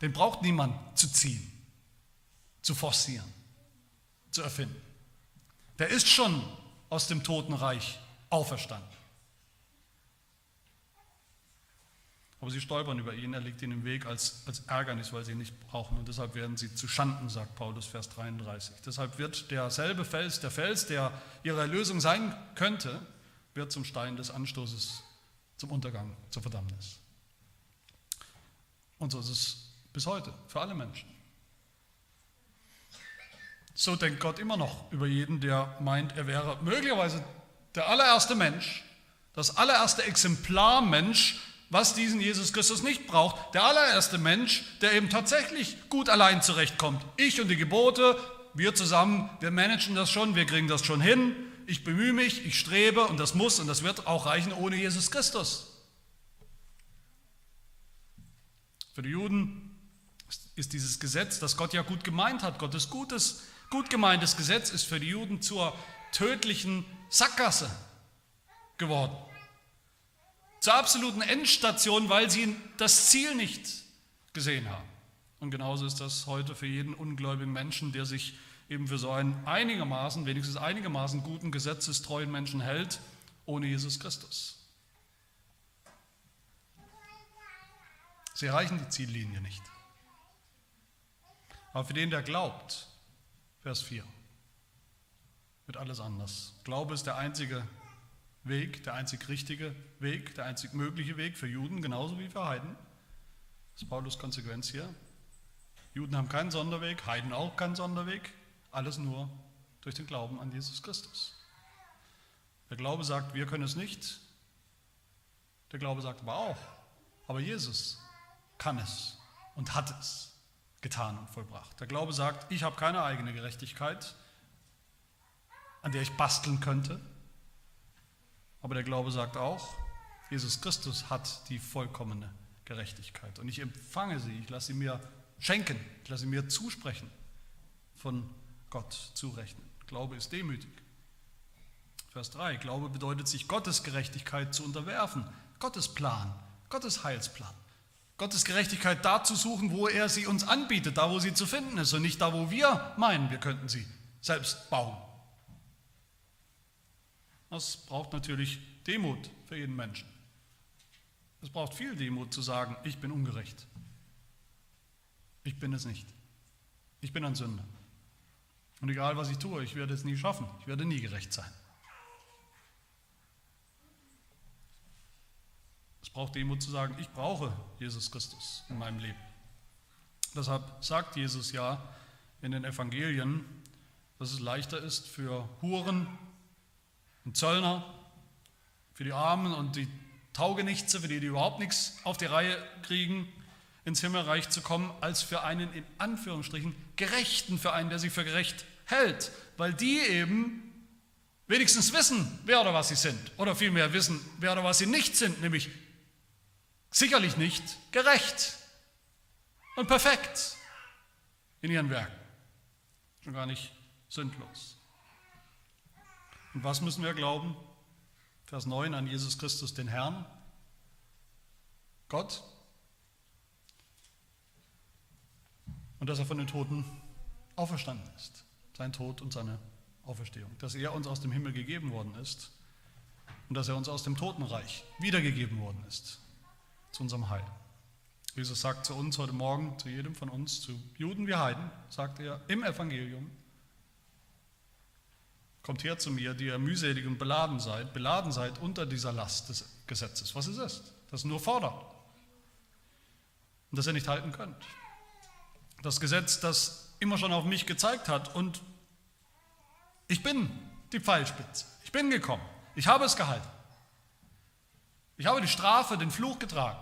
Den braucht niemand zu ziehen, zu forcieren, zu erfinden. Der ist schon aus dem Totenreich auferstanden. Aber sie stolpern über ihn, er liegt ihnen im Weg als, als Ärgernis, weil sie ihn nicht brauchen. Und deshalb werden sie zu Schanden, sagt Paulus, Vers 33. Deshalb wird derselbe Fels, der Fels, der ihre Erlösung sein könnte, wird zum Stein des Anstoßes, zum Untergang, zur Verdammnis. Und so ist es bis heute, für alle Menschen. So denkt Gott immer noch über jeden, der meint, er wäre möglicherweise der allererste Mensch, das allererste Exemplar Mensch, was diesen Jesus Christus nicht braucht. Der allererste Mensch, der eben tatsächlich gut allein zurechtkommt. Ich und die Gebote, wir zusammen, wir managen das schon, wir kriegen das schon hin. Ich bemühe mich, ich strebe und das muss und das wird auch reichen ohne Jesus Christus. Für die Juden ist dieses Gesetz, das Gott ja gut gemeint hat, Gottes gutes, gut gemeintes Gesetz ist für die Juden zur tödlichen Sackgasse geworden. Zur absoluten Endstation, weil sie das Ziel nicht gesehen haben. Und genauso ist das heute für jeden ungläubigen Menschen, der sich eben für so einen einigermaßen, wenigstens einigermaßen guten, gesetzestreuen Menschen hält, ohne Jesus Christus. Sie erreichen die Ziellinie nicht. Aber für den, der glaubt, Vers 4, wird alles anders. Glaube ist der einzige Weg, der einzig richtige Weg, der einzig mögliche Weg für Juden, genauso wie für Heiden. Das ist Paulus Konsequenz hier. Juden haben keinen Sonderweg, Heiden auch keinen Sonderweg. Alles nur durch den Glauben an Jesus Christus. Der Glaube sagt, wir können es nicht. Der Glaube sagt aber auch, aber Jesus kann es und hat es getan und vollbracht. Der Glaube sagt, ich habe keine eigene Gerechtigkeit, an der ich basteln könnte. Aber der Glaube sagt auch, Jesus Christus hat die vollkommene Gerechtigkeit. Und ich empfange sie, ich lasse sie mir schenken, ich lasse sie mir zusprechen, von Gott zurechnen. Glaube ist demütig. Vers 3, Glaube bedeutet sich Gottes Gerechtigkeit zu unterwerfen, Gottes Plan, Gottes Heilsplan. Gottes Gerechtigkeit da zu suchen, wo er sie uns anbietet, da wo sie zu finden ist und nicht da, wo wir meinen, wir könnten sie selbst bauen. Das braucht natürlich Demut für jeden Menschen. Es braucht viel Demut zu sagen, ich bin ungerecht. Ich bin es nicht. Ich bin ein Sünder. Und egal was ich tue, ich werde es nie schaffen. Ich werde nie gerecht sein. Es braucht Demut zu sagen, ich brauche Jesus Christus in meinem Leben. Deshalb sagt Jesus ja in den Evangelien, dass es leichter ist für Huren und Zöllner, für die Armen und die Taugenichtse, für die, die überhaupt nichts auf die Reihe kriegen, ins Himmelreich zu kommen, als für einen in Anführungsstrichen Gerechten, für einen, der sich für gerecht hält, weil die eben wenigstens wissen, wer oder was sie sind, oder vielmehr wissen, wer oder was sie nicht sind, nämlich sicherlich nicht gerecht und perfekt in ihren Werken, schon gar nicht sündlos. Und was müssen wir glauben? Vers 9 an Jesus Christus, den Herrn, Gott, und dass er von den Toten auferstanden ist, sein Tod und seine Auferstehung, dass er uns aus dem Himmel gegeben worden ist. Und dass er uns aus dem Totenreich wiedergegeben worden ist. Zu unserem Heil. Jesus sagt zu uns heute Morgen, zu jedem von uns, zu Juden wie Heiden, sagt er im Evangelium, kommt her zu mir, die ihr mühselig und beladen seid, beladen seid unter dieser Last des Gesetzes, was es ist, das nur fordert und das ihr nicht halten könnt. Das Gesetz, das immer schon auf mich gezeigt hat und ich bin die Pfeilspitze, ich bin gekommen, ich habe es gehalten. Ich habe die Strafe, den Fluch getragen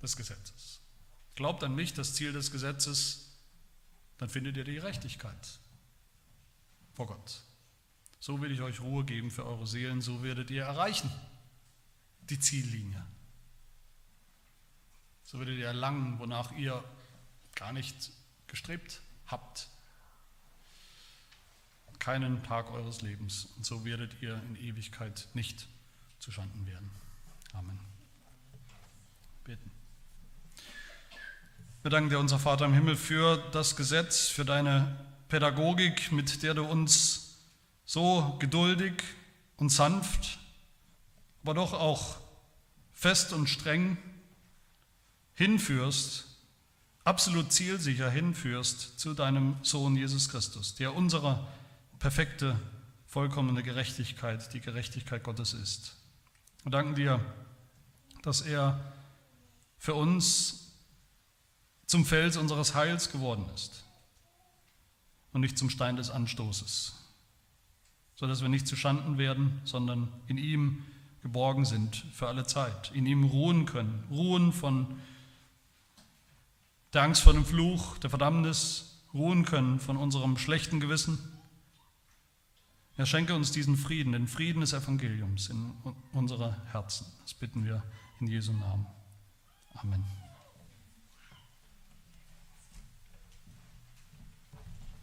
des Gesetzes. Glaubt an mich, das Ziel des Gesetzes, dann findet ihr die Gerechtigkeit vor Gott. So will ich euch Ruhe geben für eure Seelen, so werdet ihr erreichen die Ziellinie. So werdet ihr erlangen, wonach ihr gar nicht gestrebt habt. Keinen Tag eures Lebens. Und so werdet ihr in Ewigkeit nicht zuschanden werden. Amen. Beten. Wir danken dir, unser Vater im Himmel, für das Gesetz, für deine Pädagogik, mit der du uns so geduldig und sanft, aber doch auch fest und streng hinführst, absolut zielsicher hinführst zu deinem Sohn Jesus Christus, der unsere perfekte, vollkommene Gerechtigkeit, die Gerechtigkeit Gottes ist. Wir danken dir, dass er für uns zum Fels unseres Heils geworden ist und nicht zum Stein des Anstoßes, sodass wir nicht zu Schanden werden, sondern in ihm geborgen sind für alle Zeit, in ihm ruhen können, ruhen von der Angst vor dem Fluch, der Verdammnis, ruhen können von unserem schlechten Gewissen. Er schenke uns diesen Frieden, den Frieden des Evangeliums in unsere Herzen. Das bitten wir in Jesu Namen. Amen.